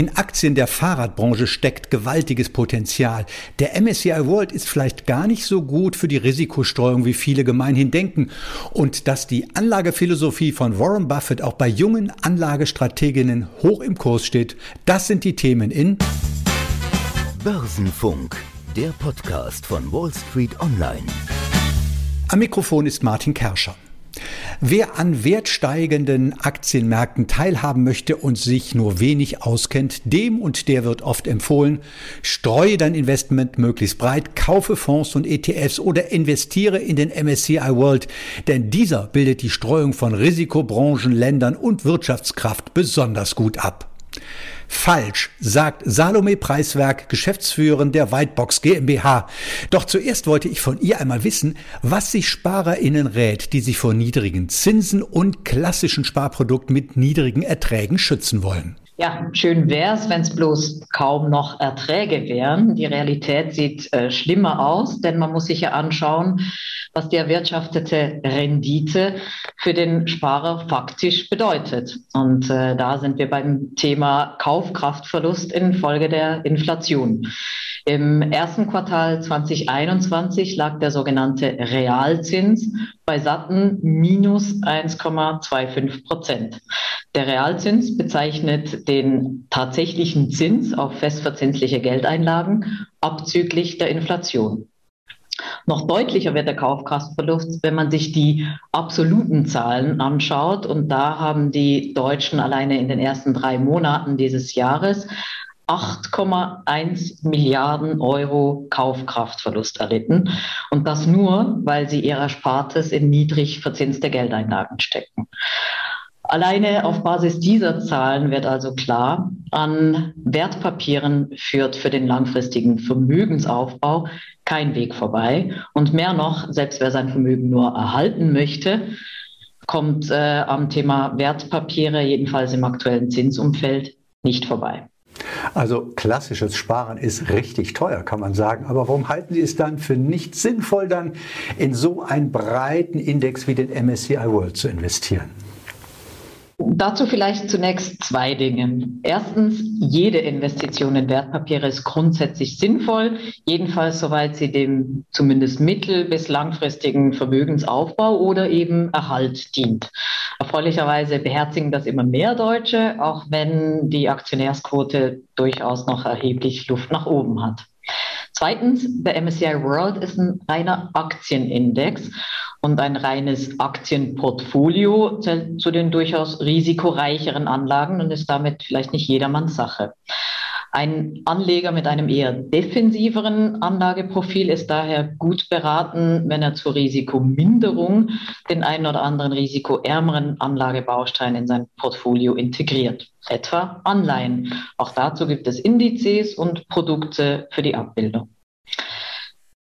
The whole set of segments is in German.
In Aktien der Fahrradbranche steckt gewaltiges Potenzial. Der MSCI World ist vielleicht gar nicht so gut für die Risikostreuung, wie viele gemeinhin denken. Und dass die Anlagephilosophie von Warren Buffett auch bei jungen Anlagestrateginnen hoch im Kurs steht, das sind die Themen in Börsenfunk, der Podcast von Wall Street Online. Am Mikrofon ist Martin Kerscher. Wer an wertsteigenden Aktienmärkten teilhaben möchte und sich nur wenig auskennt, dem und der wird oft empfohlen, streue dein Investment möglichst breit, kaufe Fonds und ETFs oder investiere in den MSCI World, denn dieser bildet die Streuung von Risikobranchen, Ländern und Wirtschaftskraft besonders gut ab. Falsch, sagt Salome Preiswerk, Geschäftsführerin der Whitebox GmbH. Doch zuerst wollte ich von ihr einmal wissen, was sich SparerInnen rät, die sich vor niedrigen Zinsen und klassischen Sparprodukten mit niedrigen Erträgen schützen wollen. Ja, schön wäre es, wenn es bloß kaum noch Erträge wären. Die Realität sieht äh, schlimmer aus, denn man muss sich ja anschauen, was die erwirtschaftete Rendite für den Sparer faktisch bedeutet. Und äh, da sind wir beim Thema Kaufkraftverlust infolge der Inflation. Im ersten Quartal 2021 lag der sogenannte Realzins bei satten minus 1,25 Prozent. Der Realzins bezeichnet den tatsächlichen Zins auf festverzinsliche Geldeinlagen abzüglich der Inflation. Noch deutlicher wird der Kaufkraftverlust, wenn man sich die absoluten Zahlen anschaut. Und da haben die Deutschen alleine in den ersten drei Monaten dieses Jahres 8,1 Milliarden Euro Kaufkraftverlust erlitten. Und das nur, weil sie ihr Erspartes in niedrig verzinste Geldeinlagen stecken. Alleine auf Basis dieser Zahlen wird also klar, an Wertpapieren führt für den langfristigen Vermögensaufbau kein Weg vorbei. Und mehr noch, selbst wer sein Vermögen nur erhalten möchte, kommt äh, am Thema Wertpapiere, jedenfalls im aktuellen Zinsumfeld, nicht vorbei. Also klassisches Sparen ist richtig teuer, kann man sagen. Aber warum halten Sie es dann für nicht sinnvoll, dann in so einen breiten Index wie den MSCI World zu investieren? Dazu vielleicht zunächst zwei Dinge. Erstens, jede Investition in Wertpapiere ist grundsätzlich sinnvoll, jedenfalls soweit sie dem zumindest mittel- bis langfristigen Vermögensaufbau oder eben Erhalt dient. Erfreulicherweise beherzigen das immer mehr Deutsche, auch wenn die Aktionärsquote durchaus noch erheblich Luft nach oben hat. Zweitens, der MSCI World ist ein reiner Aktienindex und ein reines Aktienportfolio zählt zu den durchaus risikoreicheren Anlagen und ist damit vielleicht nicht jedermanns Sache. Ein Anleger mit einem eher defensiveren Anlageprofil ist daher gut beraten, wenn er zur Risikominderung den einen oder anderen risikoärmeren Anlagebaustein in sein Portfolio integriert, etwa Anleihen. Auch dazu gibt es Indizes und Produkte für die Abbildung.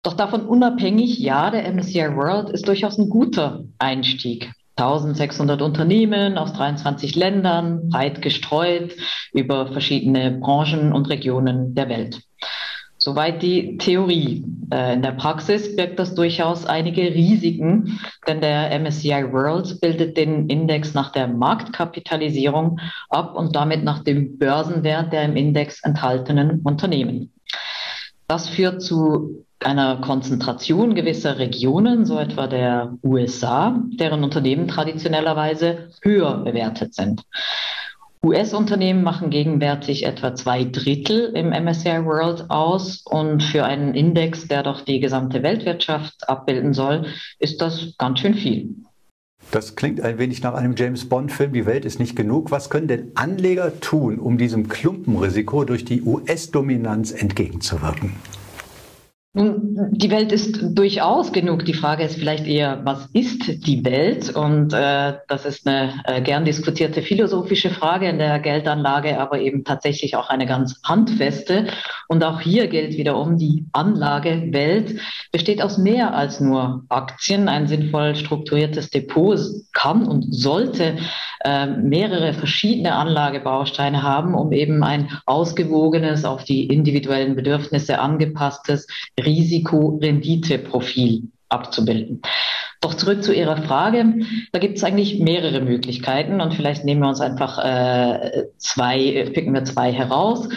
Doch davon unabhängig, ja, der MSCI World ist durchaus ein guter Einstieg. 1600 Unternehmen aus 23 Ländern, breit gestreut über verschiedene Branchen und Regionen der Welt. Soweit die Theorie. Äh, in der Praxis birgt das durchaus einige Risiken, denn der MSCI World bildet den Index nach der Marktkapitalisierung ab und damit nach dem Börsenwert der im Index enthaltenen Unternehmen. Das führt zu einer Konzentration gewisser Regionen, so etwa der USA, deren Unternehmen traditionellerweise höher bewertet sind. US-Unternehmen machen gegenwärtig etwa zwei Drittel im MSCI World aus und für einen Index, der doch die gesamte Weltwirtschaft abbilden soll, ist das ganz schön viel. Das klingt ein wenig nach einem James Bond-Film. Die Welt ist nicht genug. Was können denn Anleger tun, um diesem Klumpenrisiko durch die US-Dominanz entgegenzuwirken? Nun, die Welt ist durchaus genug. Die Frage ist vielleicht eher, was ist die Welt? Und äh, das ist eine äh, gern diskutierte philosophische Frage in der Geldanlage, aber eben tatsächlich auch eine ganz handfeste. Und auch hier gilt wiederum, die Anlagewelt besteht aus mehr als nur Aktien. Ein sinnvoll strukturiertes Depot kann und sollte äh, mehrere verschiedene Anlagebausteine haben, um eben ein ausgewogenes, auf die individuellen Bedürfnisse angepasstes Risiko-Rendite-Profil abzubilden. Doch zurück zu Ihrer Frage. Da gibt es eigentlich mehrere Möglichkeiten und vielleicht nehmen wir uns einfach äh, zwei, picken wir zwei heraus.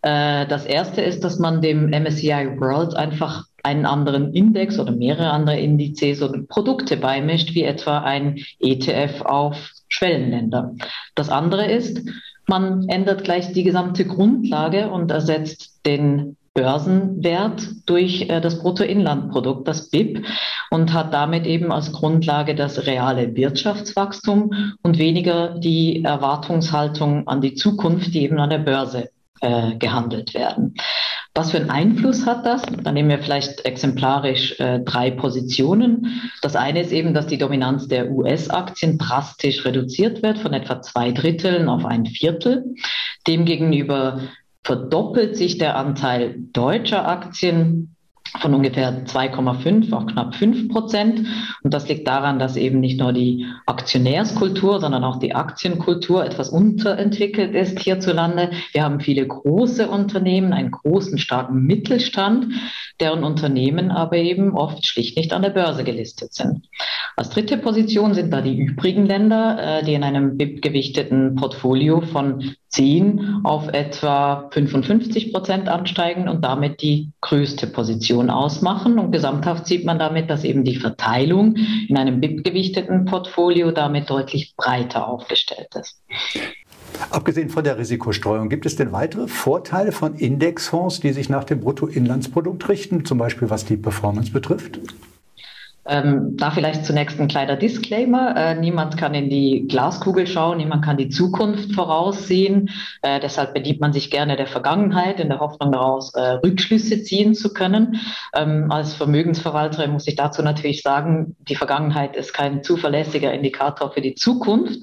Äh, das erste ist, dass man dem MSCI World einfach einen anderen Index oder mehrere andere Indizes oder Produkte beimischt, wie etwa ein ETF auf Schwellenländer. Das andere ist, man ändert gleich die gesamte Grundlage und ersetzt den Börsenwert durch äh, das Bruttoinlandprodukt, das BIP, und hat damit eben als Grundlage das reale Wirtschaftswachstum und weniger die Erwartungshaltung an die Zukunft, die eben an der Börse äh, gehandelt werden. Was für einen Einfluss hat das? Da nehmen wir vielleicht exemplarisch äh, drei Positionen. Das eine ist eben, dass die Dominanz der US-Aktien drastisch reduziert wird von etwa zwei Dritteln auf ein Viertel. Demgegenüber verdoppelt sich der Anteil deutscher Aktien von ungefähr 2,5 auf knapp 5 Prozent. Und das liegt daran, dass eben nicht nur die Aktionärskultur, sondern auch die Aktienkultur etwas unterentwickelt ist hierzulande. Wir haben viele große Unternehmen, einen großen, starken Mittelstand, deren Unternehmen aber eben oft schlicht nicht an der Börse gelistet sind. Als dritte Position sind da die übrigen Länder, äh, die in einem BIP-gewichteten Portfolio von 10 auf etwa 55 Prozent ansteigen und damit die größte Position ausmachen. Und gesamthaft sieht man damit, dass eben die Verteilung in einem BIP-gewichteten Portfolio damit deutlich breiter aufgestellt ist. Abgesehen von der Risikostreuung, gibt es denn weitere Vorteile von Indexfonds, die sich nach dem Bruttoinlandsprodukt richten, zum Beispiel was die Performance betrifft? Ähm, da vielleicht zunächst ein kleiner Disclaimer. Äh, niemand kann in die Glaskugel schauen, niemand kann die Zukunft voraussehen. Äh, deshalb bedient man sich gerne der Vergangenheit in der Hoffnung daraus, äh, Rückschlüsse ziehen zu können. Ähm, als Vermögensverwalterin muss ich dazu natürlich sagen, die Vergangenheit ist kein zuverlässiger Indikator für die Zukunft.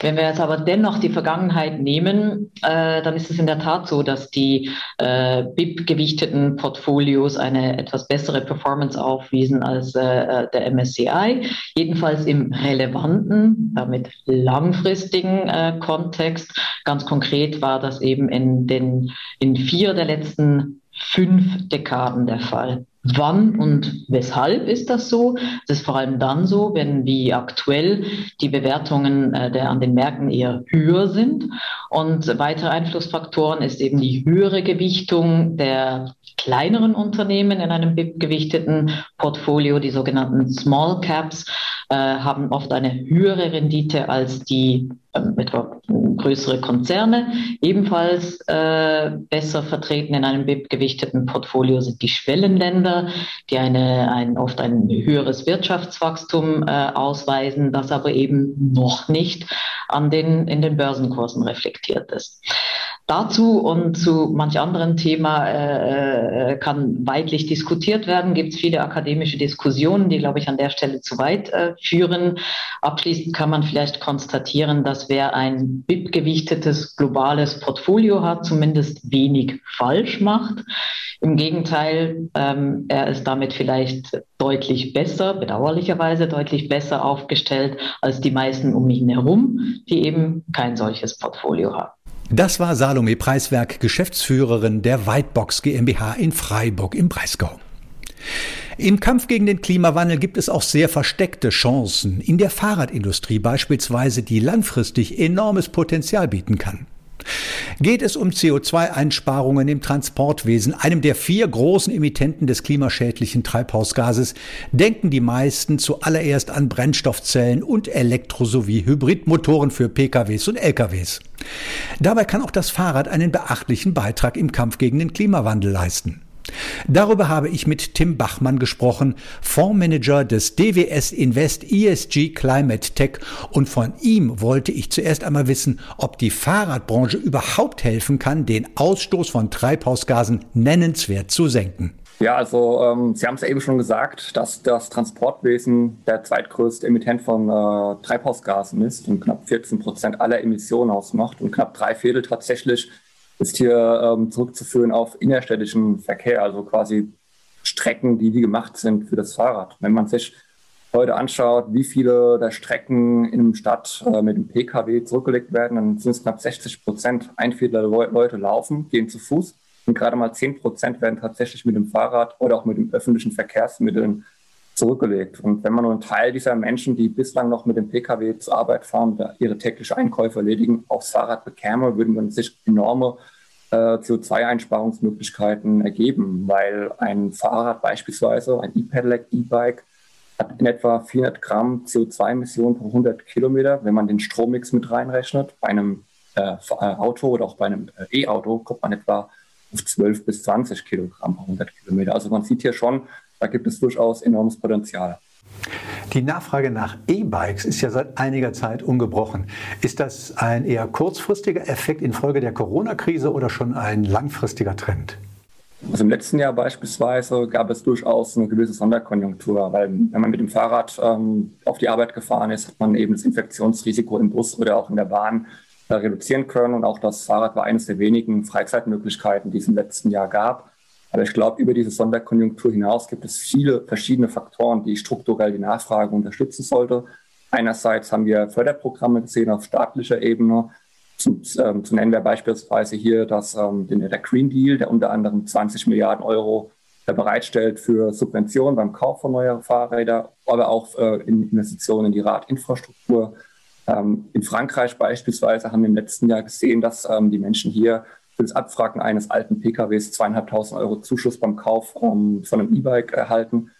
Wenn wir jetzt aber dennoch die Vergangenheit nehmen, äh, dann ist es in der Tat so, dass die äh, BIP-gewichteten Portfolios eine etwas bessere Performance aufwiesen als äh, der MSCI. Jedenfalls im relevanten, damit langfristigen äh, Kontext. Ganz konkret war das eben in den in vier der letzten fünf Dekaden der Fall. Wann und weshalb ist das so? Das ist vor allem dann so, wenn wie aktuell die Bewertungen äh, der an den Märkten eher höher sind. Und weitere Einflussfaktoren ist eben die höhere Gewichtung der kleineren Unternehmen in einem gewichteten Portfolio, die sogenannten Small Caps, äh, haben oft eine höhere Rendite als die äh, etwa größere Konzerne. Ebenfalls äh, besser vertreten in einem gewichteten Portfolio sind die Schwellenländer, die eine, ein, oft ein höheres Wirtschaftswachstum äh, ausweisen, das aber eben noch nicht an den, in den Börsenkursen reflektiert ist. Dazu und zu manch anderen Thema äh, äh, kann weitlich diskutiert werden. Gibt es viele akademische Diskussionen, die, glaube ich, an der Stelle zu weit äh, führen. Abschließend kann man vielleicht konstatieren, dass wer ein BIP-gewichtetes globales Portfolio hat, zumindest wenig falsch macht. Im Gegenteil, ähm, er ist damit vielleicht deutlich besser, bedauerlicherweise deutlich besser aufgestellt als die meisten um ihn herum, die eben kein solches Portfolio haben. Das war Salome Preiswerk, Geschäftsführerin der Whitebox GmbH in Freiburg im Breisgau. Im Kampf gegen den Klimawandel gibt es auch sehr versteckte Chancen in der Fahrradindustrie beispielsweise, die langfristig enormes Potenzial bieten kann. Geht es um CO2-Einsparungen im Transportwesen, einem der vier großen Emittenten des klimaschädlichen Treibhausgases, denken die meisten zuallererst an Brennstoffzellen und Elektro- sowie Hybridmotoren für PKWs und LKWs. Dabei kann auch das Fahrrad einen beachtlichen Beitrag im Kampf gegen den Klimawandel leisten. Darüber habe ich mit Tim Bachmann gesprochen, Fondsmanager des DWS Invest ESG Climate Tech und von ihm wollte ich zuerst einmal wissen, ob die Fahrradbranche überhaupt helfen kann, den Ausstoß von Treibhausgasen nennenswert zu senken. Ja, also ähm, Sie haben es eben schon gesagt, dass das Transportwesen der zweitgrößte Emittent von äh, Treibhausgasen ist und knapp 14 Prozent aller Emissionen ausmacht und knapp drei Viertel tatsächlich ist hier ähm, zurückzuführen auf innerstädtischen Verkehr, also quasi Strecken, die wie gemacht sind für das Fahrrad. Wenn man sich heute anschaut, wie viele der Strecken in einem Stadt äh, mit dem Pkw zurückgelegt werden, dann sind es knapp 60 Prozent. Ein Viertel der Leute laufen, gehen zu Fuß und gerade mal 10 Prozent werden tatsächlich mit dem Fahrrad oder auch mit den öffentlichen Verkehrsmitteln zurückgelegt. Und wenn man nur einen Teil dieser Menschen, die bislang noch mit dem Pkw zur Arbeit fahren, ihre täglichen Einkäufe erledigen, aufs Fahrrad bekäme, würden wir sich enorme äh, CO2-Einsparungsmöglichkeiten ergeben, weil ein Fahrrad beispielsweise, ein E-Pedelec, E-Bike, hat in etwa 400 Gramm CO2-Emissionen pro 100 Kilometer. Wenn man den Strommix mit reinrechnet, bei einem äh, Auto oder auch bei einem äh, E-Auto kommt man etwa auf 12 bis 20 Kilogramm pro 100 Kilometer. Also man sieht hier schon, da gibt es durchaus enormes Potenzial. Die Nachfrage nach E-Bikes ist ja seit einiger Zeit ungebrochen. Ist das ein eher kurzfristiger Effekt infolge der Corona-Krise oder schon ein langfristiger Trend? Also im letzten Jahr beispielsweise gab es durchaus eine gewisse Sonderkonjunktur, weil wenn man mit dem Fahrrad ähm, auf die Arbeit gefahren ist, hat man eben das Infektionsrisiko im Bus oder auch in der Bahn äh, reduzieren können. Und auch das Fahrrad war eines der wenigen Freizeitmöglichkeiten, die es im letzten Jahr gab. Aber ich glaube, über diese Sonderkonjunktur hinaus gibt es viele verschiedene Faktoren, die strukturell die Nachfrage unterstützen sollte. Einerseits haben wir Förderprogramme gesehen auf staatlicher Ebene. Zu, ähm, zu nennen wir beispielsweise hier das, ähm, den, der Green Deal, der unter anderem 20 Milliarden Euro äh, bereitstellt für Subventionen beim Kauf von neuer Fahrräder, aber auch äh, in Investitionen in die Radinfrastruktur. Ähm, in Frankreich beispielsweise haben wir im letzten Jahr gesehen, dass ähm, die Menschen hier für das Abfragen eines alten PKWs zweieinhalbtausend Euro Zuschuss beim Kauf ähm, von einem E-Bike erhalten.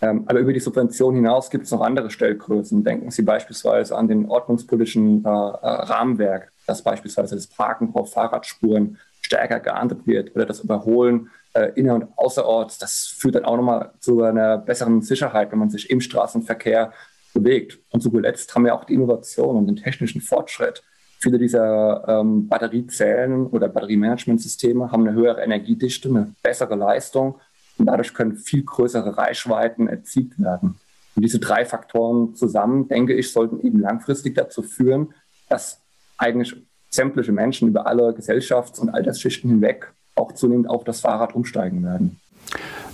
Ähm, aber über die Subvention hinaus gibt es noch andere Stellgrößen. Denken Sie beispielsweise an den ordnungspolitischen äh, äh, Rahmenwerk, dass beispielsweise das Parken auf Fahrradspuren stärker geahndet wird oder das Überholen äh, inner- und außerorts. Das führt dann auch nochmal zu einer besseren Sicherheit, wenn man sich im Straßenverkehr bewegt. Und zu zuletzt haben wir auch die Innovation und den technischen Fortschritt Viele dieser ähm, Batteriezellen oder Batteriemanagementsysteme haben eine höhere Energiedichte, eine bessere Leistung und dadurch können viel größere Reichweiten erzielt werden. Und diese drei Faktoren zusammen, denke ich, sollten eben langfristig dazu führen, dass eigentlich sämtliche Menschen über alle Gesellschafts- und Altersschichten hinweg auch zunehmend auf das Fahrrad umsteigen werden.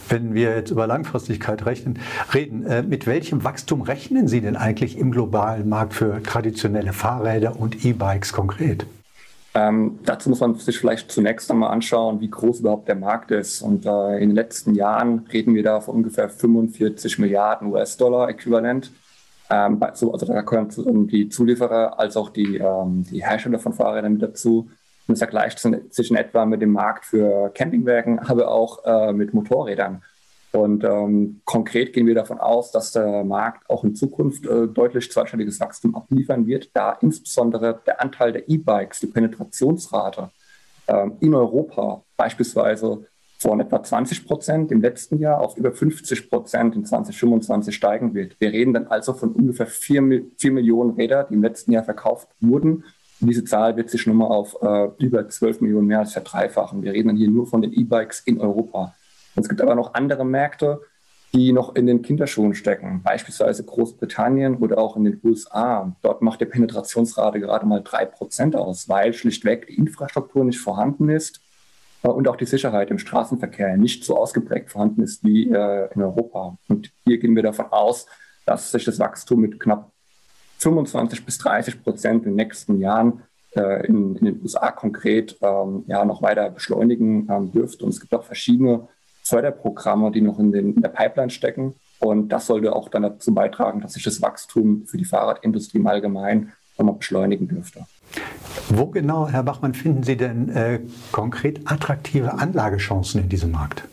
Wenn wir jetzt über Langfristigkeit rechnen, reden, äh, mit welchem Wachstum rechnen Sie denn eigentlich im globalen Markt für traditionelle Fahrräder und E-Bikes konkret? Ähm, dazu muss man sich vielleicht zunächst einmal anschauen, wie groß überhaupt der Markt ist. Und äh, in den letzten Jahren reden wir da von ungefähr 45 Milliarden US-Dollar äquivalent. Ähm, also da gehören die Zulieferer als auch die, ähm, die Hersteller von Fahrrädern mit dazu. Vergleicht sich in etwa mit dem Markt für Campingwagen, aber auch äh, mit Motorrädern. Und ähm, konkret gehen wir davon aus, dass der Markt auch in Zukunft äh, deutlich zweistelliges Wachstum abliefern wird, da insbesondere der Anteil der E-Bikes, die Penetrationsrate ähm, in Europa beispielsweise von etwa 20 Prozent im letzten Jahr auf über 50 Prozent in 2025 steigen wird. Wir reden dann also von ungefähr 4, 4 Millionen Räder, die im letzten Jahr verkauft wurden und diese Zahl wird sich schon mal auf äh, über 12 Millionen mehr als verdreifachen. Wir reden dann hier nur von den E-Bikes in Europa. Es gibt aber noch andere Märkte, die noch in den Kinderschuhen stecken, beispielsweise Großbritannien oder auch in den USA. Dort macht die Penetrationsrate gerade mal 3% aus, weil schlichtweg die Infrastruktur nicht vorhanden ist äh, und auch die Sicherheit im Straßenverkehr nicht so ausgeprägt vorhanden ist wie äh, in Europa. Und hier gehen wir davon aus, dass sich das Wachstum mit knapp 25 bis 30 Prozent in den nächsten Jahren äh, in, in, den USA konkret ähm, ja, noch weiter beschleunigen ähm, dürfte. Und es gibt auch verschiedene Förderprogramme, die noch in, den, in der Pipeline stecken. Und das sollte auch dann dazu beitragen, dass sich das Wachstum für die Fahrradindustrie im Allgemeinen nochmal beschleunigen dürfte. Wo genau, Herr Bachmann, finden Sie denn äh, konkret attraktive Anlagechancen in diesem Markt?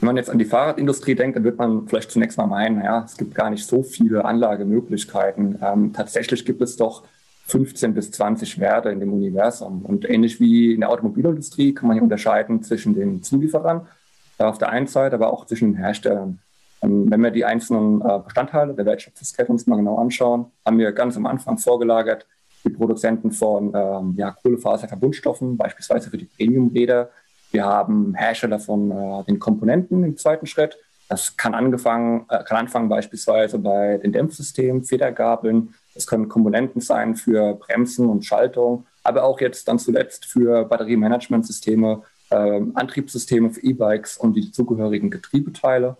Wenn man jetzt an die Fahrradindustrie denkt, dann wird man vielleicht zunächst mal meinen, ja, es gibt gar nicht so viele Anlagemöglichkeiten. Ähm, tatsächlich gibt es doch 15 bis 20 Werte in dem Universum. Und ähnlich wie in der Automobilindustrie kann man hier unterscheiden zwischen den Zulieferern äh, auf der einen Seite, aber auch zwischen den Herstellern. Ähm, wenn wir die einzelnen äh, Bestandteile der Wertschöpfungskette uns mal genau anschauen, haben wir ganz am Anfang vorgelagert die Produzenten von ähm, ja, Kohlefaserverbundstoffen, beispielsweise für die Premiumräder, wir haben Hersteller von äh, den Komponenten im zweiten Schritt. Das kann, angefangen, äh, kann anfangen beispielsweise bei den Dämpfsystemen, Federgabeln. Das können Komponenten sein für Bremsen und Schaltung, aber auch jetzt dann zuletzt für Batteriemanagementsysteme, äh, Antriebssysteme für E-Bikes und die zugehörigen Getriebeteile.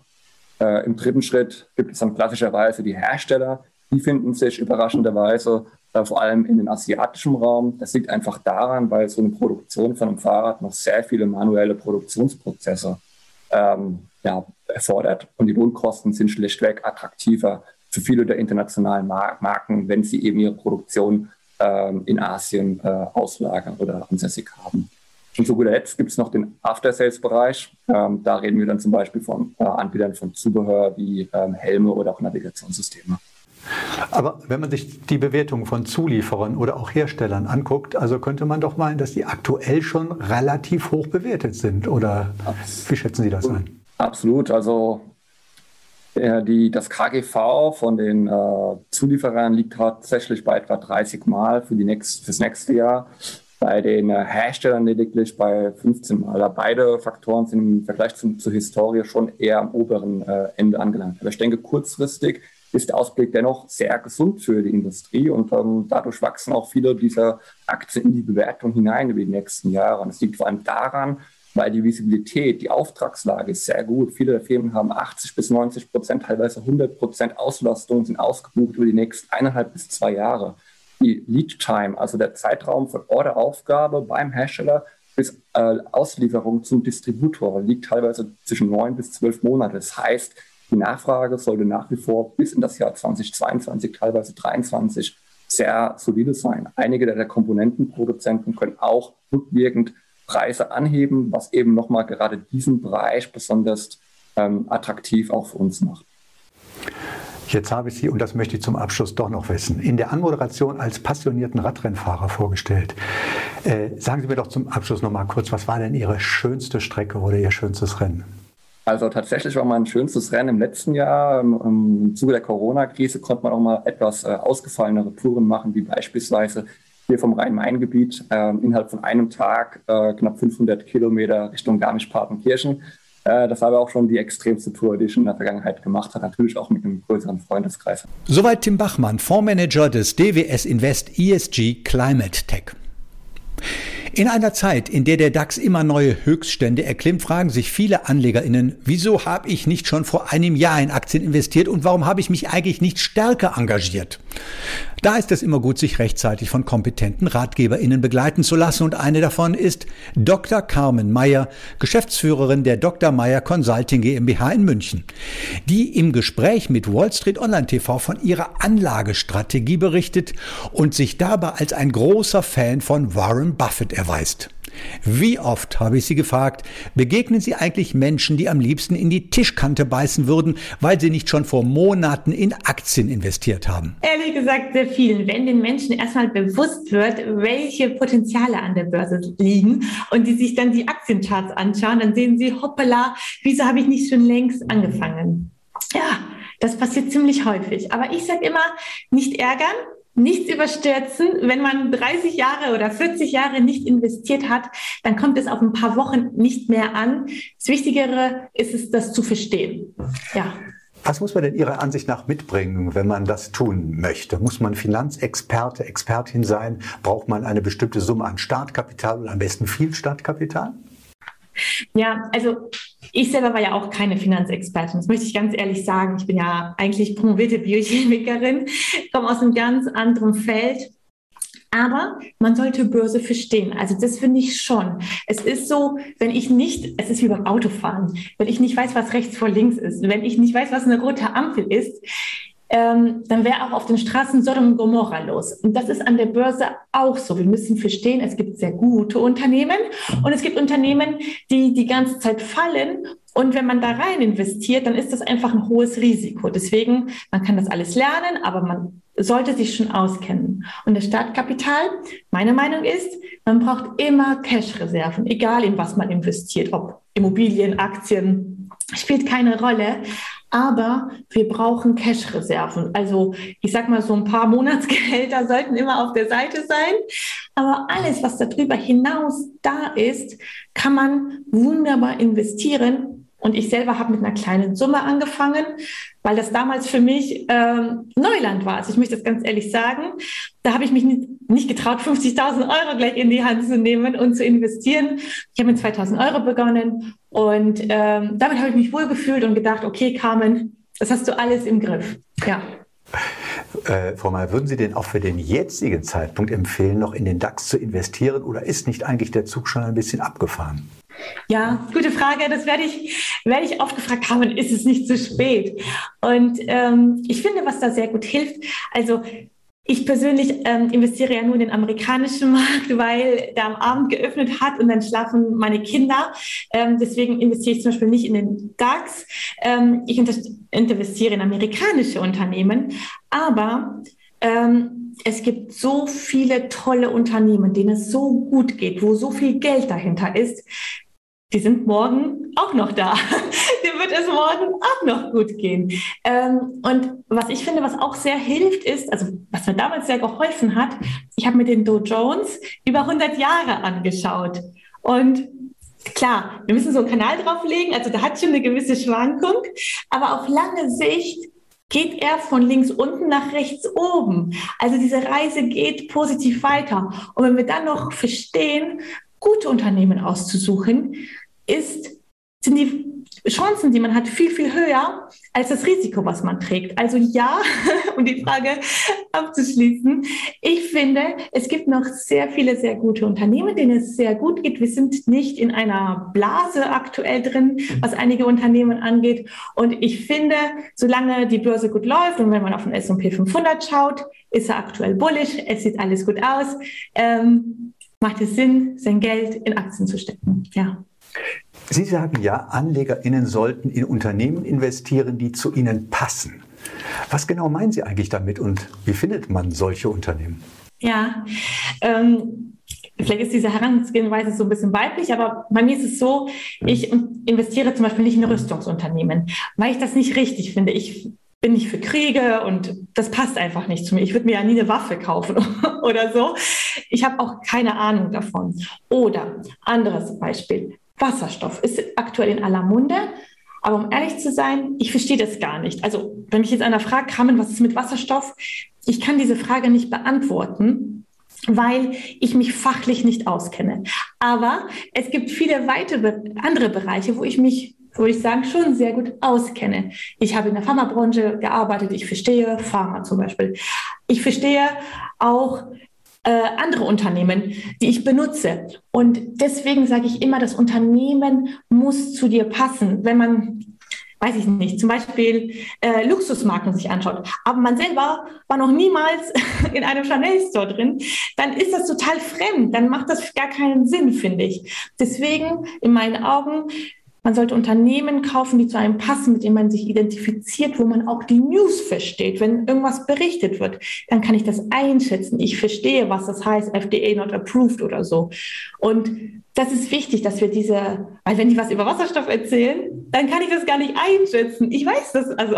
Äh, Im dritten Schritt gibt es dann klassischerweise die Hersteller. Die finden sich überraschenderweise äh, vor allem in den asiatischen Raum. Das liegt einfach daran, weil so eine Produktion von einem Fahrrad noch sehr viele manuelle Produktionsprozesse ähm, ja, erfordert. Und die Lohnkosten sind schlichtweg attraktiver für viele der internationalen Marken, wenn sie eben ihre Produktion ähm, in Asien äh, auslagern oder ansässig haben. Und zu guter Letzt gibt es noch den After-Sales-Bereich. Ähm, da reden wir dann zum Beispiel von äh, Anbietern von Zubehör wie ähm, Helme oder auch Navigationssysteme. Aber wenn man sich die Bewertungen von Zulieferern oder auch Herstellern anguckt, also könnte man doch meinen, dass die aktuell schon relativ hoch bewertet sind. Oder wie schätzen Sie das ein? Absolut. Also äh, die, das KGV von den äh, Zulieferern liegt tatsächlich bei etwa 30 Mal für die nächst, fürs nächste Jahr. Bei den äh, Herstellern lediglich bei 15 Mal. Beide Faktoren sind im Vergleich zum, zur Historie schon eher am oberen äh, Ende angelangt. Aber ich denke, kurzfristig ist der Ausblick dennoch sehr gesund für die Industrie und ähm, dadurch wachsen auch viele dieser Aktien in die Bewertung hinein über die nächsten Jahre. Und es liegt vor allem daran, weil die Visibilität, die Auftragslage ist sehr gut. Viele der Firmen haben 80 bis 90 Prozent, teilweise 100 Prozent Auslastung, sind ausgebucht über die nächsten eineinhalb bis zwei Jahre. Die Lead Time, also der Zeitraum von Orderaufgabe beim Hersteller bis äh, Auslieferung zum Distributor, liegt teilweise zwischen neun bis zwölf Monate. Das heißt, die Nachfrage sollte nach wie vor bis in das Jahr 2022, teilweise 2023 sehr solide sein. Einige der Komponentenproduzenten können auch rückwirkend Preise anheben, was eben nochmal gerade diesen Bereich besonders ähm, attraktiv auch für uns macht. Jetzt habe ich Sie, und das möchte ich zum Abschluss doch noch wissen, in der Anmoderation als passionierten Radrennfahrer vorgestellt. Äh, sagen Sie mir doch zum Abschluss noch mal kurz, was war denn Ihre schönste Strecke oder Ihr schönstes Rennen? Also tatsächlich war mein schönstes Rennen im letzten Jahr. Im Zuge der Corona-Krise konnte man auch mal etwas äh, ausgefallenere Touren machen, wie beispielsweise hier vom Rhein-Main-Gebiet äh, innerhalb von einem Tag äh, knapp 500 Kilometer Richtung Garmisch-Partenkirchen. Äh, das war aber auch schon die extremste Tour, die ich in der Vergangenheit gemacht habe, natürlich auch mit einem größeren Freundeskreis. Soweit Tim Bachmann, Fondsmanager des DWS Invest ESG Climate Tech. In einer Zeit, in der der DAX immer neue Höchststände erklimmt, fragen sich viele AnlegerInnen, wieso habe ich nicht schon vor einem Jahr in Aktien investiert und warum habe ich mich eigentlich nicht stärker engagiert? Da ist es immer gut, sich rechtzeitig von kompetenten RatgeberInnen begleiten zu lassen und eine davon ist Dr. Carmen Meyer, Geschäftsführerin der Dr. Meyer Consulting GmbH in München, die im Gespräch mit Wall Street Online TV von ihrer Anlagestrategie berichtet und sich dabei als ein großer Fan von Warren Buffett erweist. Wie oft, habe ich Sie gefragt, begegnen Sie eigentlich Menschen, die am liebsten in die Tischkante beißen würden, weil sie nicht schon vor Monaten in Aktien investiert haben? Ehrlich gesagt, sehr vielen. Wenn den Menschen erstmal bewusst wird, welche Potenziale an der Börse liegen und die sich dann die Aktiencharts anschauen, dann sehen sie, hoppala, wieso habe ich nicht schon längst angefangen? Ja, das passiert ziemlich häufig. Aber ich sage immer, nicht ärgern, nichts überstürzen. Wenn man 30 Jahre oder 40 Jahre nicht investiert hat, dann kommt es auf ein paar Wochen nicht mehr an. Das Wichtigere ist es, das zu verstehen. Ja. Was muss man denn Ihrer Ansicht nach mitbringen, wenn man das tun möchte? Muss man Finanzexperte, Expertin sein? Braucht man eine bestimmte Summe an Startkapital oder am besten viel Startkapital? Ja, also ich selber war ja auch keine Finanzexpertin, das möchte ich ganz ehrlich sagen. Ich bin ja eigentlich promovierte Biochemikerin, komme aus einem ganz anderen Feld. Aber man sollte Börse verstehen. Also das finde ich schon. Es ist so, wenn ich nicht, es ist wie beim Autofahren, wenn ich nicht weiß, was rechts vor links ist, wenn ich nicht weiß, was eine rote Ampel ist, ähm, dann wäre auch auf den Straßen Sodom und Gomorra los. Und das ist an der Börse auch so. Wir müssen verstehen, es gibt sehr gute Unternehmen und es gibt Unternehmen, die die ganze Zeit fallen. Und wenn man da rein investiert, dann ist das einfach ein hohes Risiko. Deswegen, man kann das alles lernen, aber man sollte sich schon auskennen. Und das Startkapital, meine Meinung ist, man braucht immer Cash-Reserven, egal in was man investiert, ob Immobilien, Aktien, spielt keine Rolle aber wir brauchen Cash-Reserven. Also ich sag mal, so ein paar Monatsgehälter sollten immer auf der Seite sein. Aber alles, was darüber hinaus da ist, kann man wunderbar investieren und ich selber habe mit einer kleinen Summe angefangen, weil das damals für mich ähm, Neuland war. Also ich möchte das ganz ehrlich sagen. Da habe ich mich nicht, getraut, 50.000 Euro gleich in die Hand zu nehmen und zu investieren. Ich habe mit 2.000 Euro begonnen und ähm, damit habe ich mich wohlgefühlt und gedacht, okay, Carmen, das hast du alles im Griff. Ja. Äh, Frau Mayer, würden Sie denn auch für den jetzigen Zeitpunkt empfehlen, noch in den DAX zu investieren oder ist nicht eigentlich der Zug schon ein bisschen abgefahren? Ja, gute Frage. Das werde ich, werde ich oft gefragt, Carmen, ist es nicht zu spät? Und ähm, ich finde, was da sehr gut hilft, also ich persönlich ähm, investiere ja nur in den amerikanischen Markt, weil der am Abend geöffnet hat und dann schlafen meine Kinder. Ähm, deswegen investiere ich zum Beispiel nicht in den DAX. Ähm, ich investiere in amerikanische Unternehmen. Aber ähm, es gibt so viele tolle Unternehmen, denen es so gut geht, wo so viel Geld dahinter ist. Die sind morgen auch noch da. Dem wird es morgen auch noch gut gehen. Ähm, und was ich finde, was auch sehr hilft, ist, also was mir damals sehr geholfen hat, ich habe mir den Dow Jones über 100 Jahre angeschaut. Und klar, wir müssen so einen Kanal drauflegen, also da hat schon eine gewisse Schwankung, aber auf lange Sicht geht er von links unten nach rechts oben. Also diese Reise geht positiv weiter. Und wenn wir dann noch verstehen, gute Unternehmen auszusuchen, ist, sind die Chancen, die man hat, viel, viel höher als das Risiko, was man trägt. Also ja, um die Frage abzuschließen, ich finde, es gibt noch sehr viele sehr gute Unternehmen, denen es sehr gut geht. Wir sind nicht in einer Blase aktuell drin, was einige Unternehmen angeht. Und ich finde, solange die Börse gut läuft und wenn man auf den S&P 500 schaut, ist er aktuell bullish, es sieht alles gut aus, ähm, macht es Sinn, sein Geld in Aktien zu stecken. Ja. Sie sagen ja, AnlegerInnen sollten in Unternehmen investieren, die zu ihnen passen. Was genau meinen Sie eigentlich damit und wie findet man solche Unternehmen? Ja, ähm, vielleicht ist diese Herangehensweise so ein bisschen weiblich, aber bei mir ist es so, ich investiere zum Beispiel nicht in Rüstungsunternehmen, weil ich das nicht richtig finde. Ich bin nicht für Kriege und das passt einfach nicht zu mir. Ich würde mir ja nie eine Waffe kaufen oder so. Ich habe auch keine Ahnung davon. Oder anderes Beispiel. Wasserstoff ist aktuell in aller Munde. Aber um ehrlich zu sein, ich verstehe das gar nicht. Also, wenn mich jetzt einer fragt, Carmen, was ist mit Wasserstoff? Ich kann diese Frage nicht beantworten, weil ich mich fachlich nicht auskenne. Aber es gibt viele weitere andere Bereiche, wo ich mich, würde ich sagen, schon sehr gut auskenne. Ich habe in der Pharmabranche gearbeitet. Ich verstehe Pharma zum Beispiel. Ich verstehe auch äh, andere Unternehmen, die ich benutze. Und deswegen sage ich immer, das Unternehmen muss zu dir passen. Wenn man weiß ich nicht, zum Beispiel äh, Luxusmarken sich anschaut, aber man selber war noch niemals in einem Chanel-Store drin, dann ist das total fremd, dann macht das gar keinen Sinn, finde ich. Deswegen, in meinen Augen, man sollte Unternehmen kaufen, die zu einem passen, mit denen man sich identifiziert, wo man auch die News versteht. Wenn irgendwas berichtet wird, dann kann ich das einschätzen. Ich verstehe, was das heißt, FDA not approved oder so. Und das ist wichtig, dass wir diese, weil wenn die was über Wasserstoff erzählen, dann kann ich das gar nicht einschätzen. Ich weiß das, also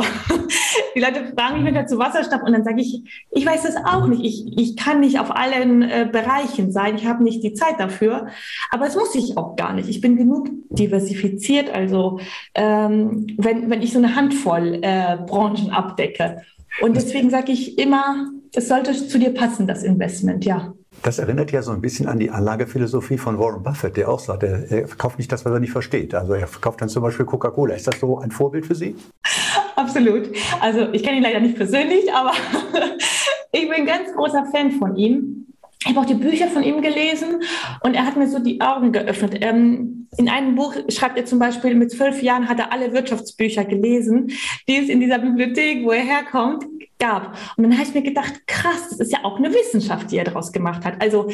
die Leute fragen mich wieder zu Wasserstoff und dann sage ich, ich weiß das auch nicht. Ich, ich kann nicht auf allen äh, Bereichen sein. Ich habe nicht die Zeit dafür. Aber es muss ich auch gar nicht. Ich bin genug diversifiziert. Also ähm, wenn, wenn ich so eine Handvoll äh, Branchen abdecke. Und deswegen sage ich immer, es sollte zu dir passen, das Investment, ja. Das erinnert ja so ein bisschen an die Anlagephilosophie von Warren Buffett, der auch sagt, er, kauft nicht das, was er nicht versteht. Also er kauft dann zum Beispiel Coca-Cola. Ist das so ein Vorbild für Sie? Absolut. Also ich kenne ihn leider nicht persönlich, aber ich bin ein ganz großer Fan von ihm. Ich habe auch die Bücher von ihm gelesen und er hat mir so die Augen geöffnet. Ähm, in einem Buch schreibt er zum Beispiel, mit zwölf Jahren hat er alle Wirtschaftsbücher gelesen, die es in dieser Bibliothek, wo er herkommt, gab. Und dann habe ich mir gedacht, krass, das ist ja auch eine Wissenschaft, die er daraus gemacht hat. Also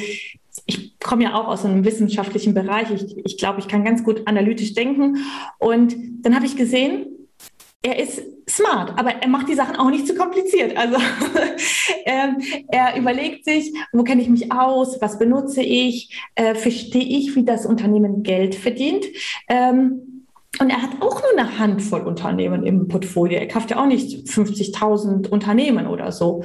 ich komme ja auch aus einem wissenschaftlichen Bereich. Ich, ich glaube, ich kann ganz gut analytisch denken. Und dann habe ich gesehen, er ist smart, aber er macht die Sachen auch nicht zu kompliziert. Also ähm, er überlegt sich, wo kenne ich mich aus, was benutze ich, äh, verstehe ich, wie das Unternehmen Geld verdient. Ähm, und er hat auch nur eine Handvoll Unternehmen im Portfolio. Er kauft ja auch nicht 50.000 Unternehmen oder so.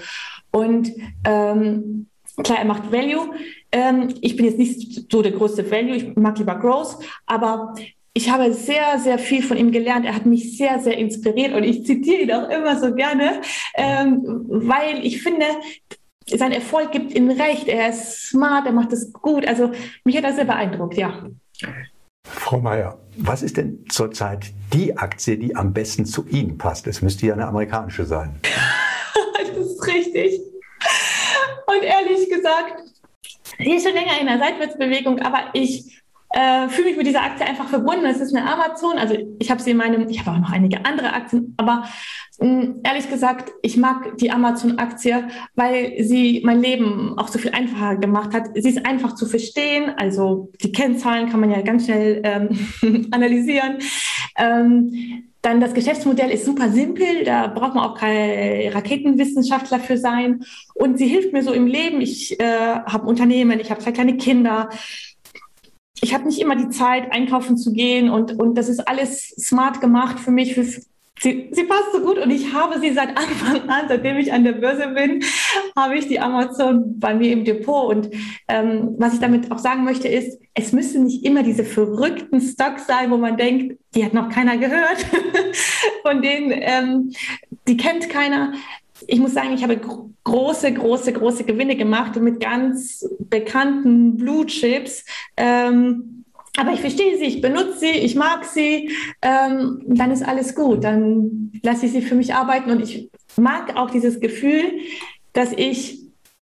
Und ähm, klar, er macht Value. Ähm, ich bin jetzt nicht so der größte Value, ich mag lieber Growth, aber ich habe sehr, sehr viel von ihm gelernt. Er hat mich sehr, sehr inspiriert und ich zitiere ihn auch immer so gerne, ähm, weil ich finde, sein Erfolg gibt ihm recht. Er ist smart, er macht es gut. Also mich hat er sehr beeindruckt, ja. Frau Mayer, was ist denn zurzeit die Aktie, die am besten zu Ihnen passt? Es müsste ja eine amerikanische sein. das ist richtig. Und ehrlich gesagt, die ist schon länger in der Seitwärtsbewegung, aber ich äh, fühle mich mit dieser Aktie einfach verbunden. Es ist eine Amazon. Also ich habe sie in meinem, ich habe auch noch einige andere Aktien, aber mh, ehrlich gesagt, ich mag die Amazon-Aktie, weil sie mein Leben auch so viel einfacher gemacht hat. Sie ist einfach zu verstehen. Also die Kennzahlen kann man ja ganz schnell ähm, analysieren. Ähm, dann das Geschäftsmodell ist super simpel, da braucht man auch kein Raketenwissenschaftler für sein. Und sie hilft mir so im Leben. Ich äh, habe Unternehmen, ich habe zwei kleine Kinder. Ich habe nicht immer die Zeit, einkaufen zu gehen und, und das ist alles smart gemacht für mich, für, Sie, sie passt so gut und ich habe sie seit Anfang an, seitdem ich an der Börse bin, habe ich die Amazon bei mir im Depot. Und ähm, was ich damit auch sagen möchte, ist, es müssen nicht immer diese verrückten Stocks sein, wo man denkt, die hat noch keiner gehört, von denen, ähm, die kennt keiner. Ich muss sagen, ich habe große, große, große Gewinne gemacht mit ganz bekannten Blue Chips. Ähm, aber ich verstehe sie, ich benutze sie, ich mag sie, ähm, dann ist alles gut. Dann lasse ich sie für mich arbeiten und ich mag auch dieses Gefühl, dass ich,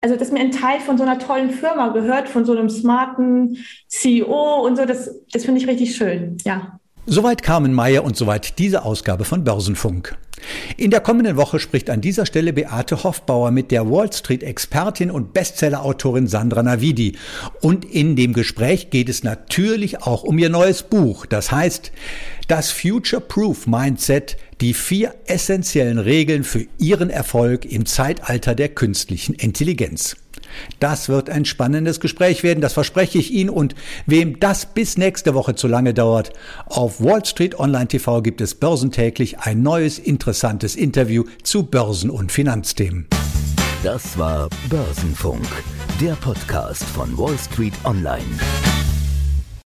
also dass mir ein Teil von so einer tollen Firma gehört, von so einem smarten CEO und so, das, das finde ich richtig schön, ja. Soweit Carmen Meyer und soweit diese Ausgabe von Börsenfunk. In der kommenden Woche spricht an dieser Stelle Beate Hoffbauer mit der Wall Street Expertin und Bestsellerautorin Sandra Navidi. Und in dem Gespräch geht es natürlich auch um ihr neues Buch. Das heißt, das Future Proof Mindset, die vier essentiellen Regeln für ihren Erfolg im Zeitalter der künstlichen Intelligenz. Das wird ein spannendes Gespräch werden, das verspreche ich Ihnen. Und wem das bis nächste Woche zu lange dauert, auf Wall Street Online TV gibt es börsentäglich ein neues interessantes Interview zu Börsen- und Finanzthemen. Das war Börsenfunk, der Podcast von Wall Street Online.